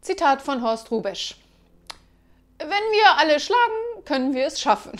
Zitat von Horst Rubesch. Wenn wir alle schlagen, können wir es schaffen.